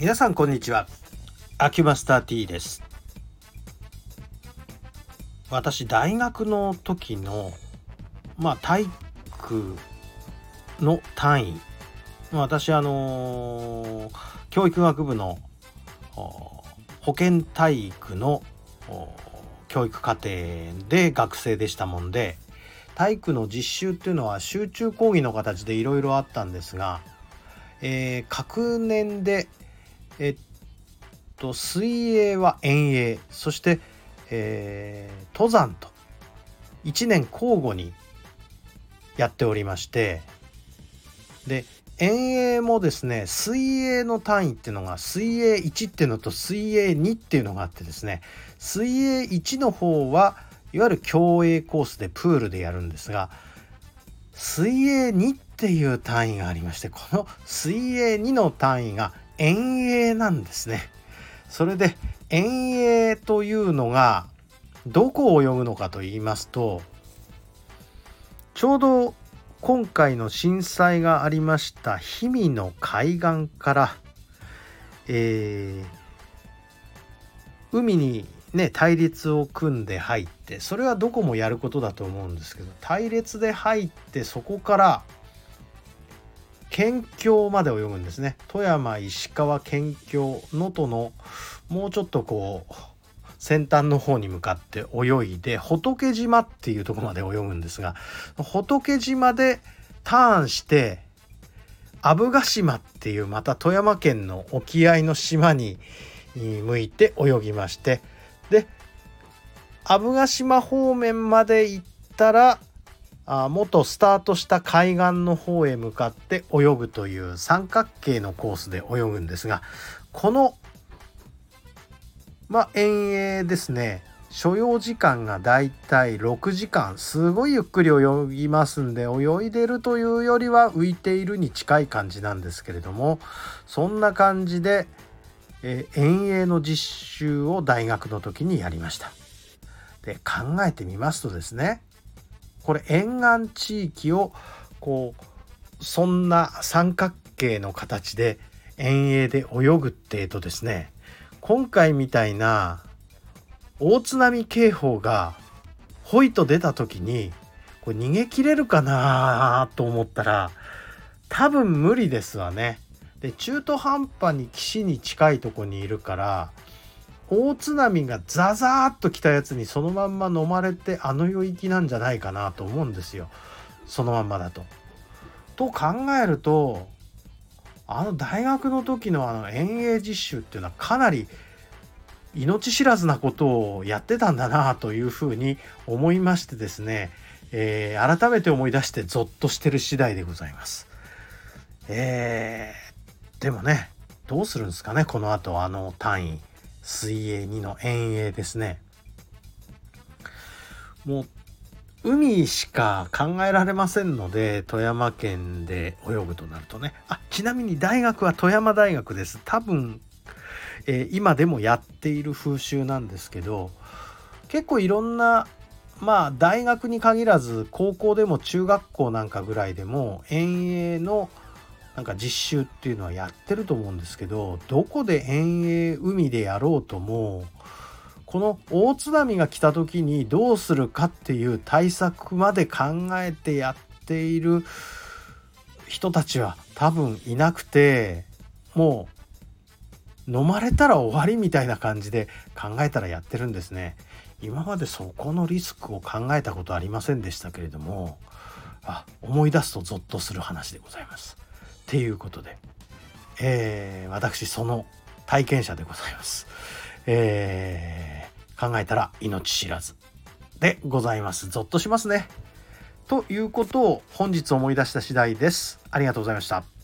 皆さんこんにちは。アキュマスター T です。私大学の時のまあ体育の単位。私あの教育学部の保健体育の教育課程で学生でしたもんで体育の実習っていうのは集中講義の形でいろいろあったんですが、えー、各年でえっと水泳は遠泳そして、えー、登山と1年交互にやっておりましてで遠泳もですね水泳の単位っていうのが水泳1っていうのと水泳2っていうのがあってですね水泳1の方はいわゆる競泳コースでプールでやるんですが水泳2っていう単位がありましてこの水泳2の単位が遠泳なんですね。それで遠泳というのがどこを泳ぐのかと言いますとちょうど今回の震災がありました氷見の海岸から、えー、海にね対立を組んで入ってそれはどこもやることだと思うんですけど隊列で入ってそこから県境まで泳ぐんですね。富山石川県境能登のもうちょっとこう先端の方に向かって泳いで仏島っていうとこまで泳ぐんですが仏島でターンして阿武ヶ島っていうまた富山県の沖合の島に向いて泳ぎましてで阿武ヶ島方面まで行ったらあ元スタートした海岸の方へ向かって泳ぐという三角形のコースで泳ぐんですがこのまあ遠泳ですね所要時間がだいたい6時間すごいゆっくり泳ぎますんで泳いでるというよりは浮いているに近い感じなんですけれどもそんな感じで、え、遠泳の実習を大学の時にやりました。で考えてみますとですねこれ沿岸地域をこうそんな三角形の形で遠泳で泳ぐってえとですね今回みたいな大津波警報がほいと出た時にこれ逃げ切れるかなと思ったら多分無理ですわね。で中途半端に岸に近いとこにいるから大津波がザザーッと来たやつにそのまんま飲まれてあの世行きなんじゃないかなと思うんですよそのまんまだと。と考えるとあの大学の時のあの遠泳実習っていうのはかなり命知らずなことをやってたんだなというふうに思いましてですね、えー、改めて思い出してゾッとしてる次第でございます。えー、でもねどうするんですかねこの後あの単位水泳2の遠泳ですね。もう海しか考えられませんので富山県で泳ぐとなるとね。あちなみに大学は富山大学です。多分、えー、今でもやっている風習なんですけど結構いろんなまあ大学に限らず高校でも中学校なんかぐらいでも遠泳のなんか実習っていうのはやってると思うんですけどどこで遠泳海でやろうともこの大津波が来た時にどうするかっていう対策まで考えてやっている人たちは多分いなくてもう飲まれたら終わりみたいな感じで考えたらやってるんですね。今までそこのリスクを考えたことありませんでしたけれどもあ思い出すとゾッとする話でございます。っていうことで、えー、私その体験者でございます。えー、考えたら命知らずでございます。ゾッとしますね。ということを本日思い出した次第です。ありがとうございました。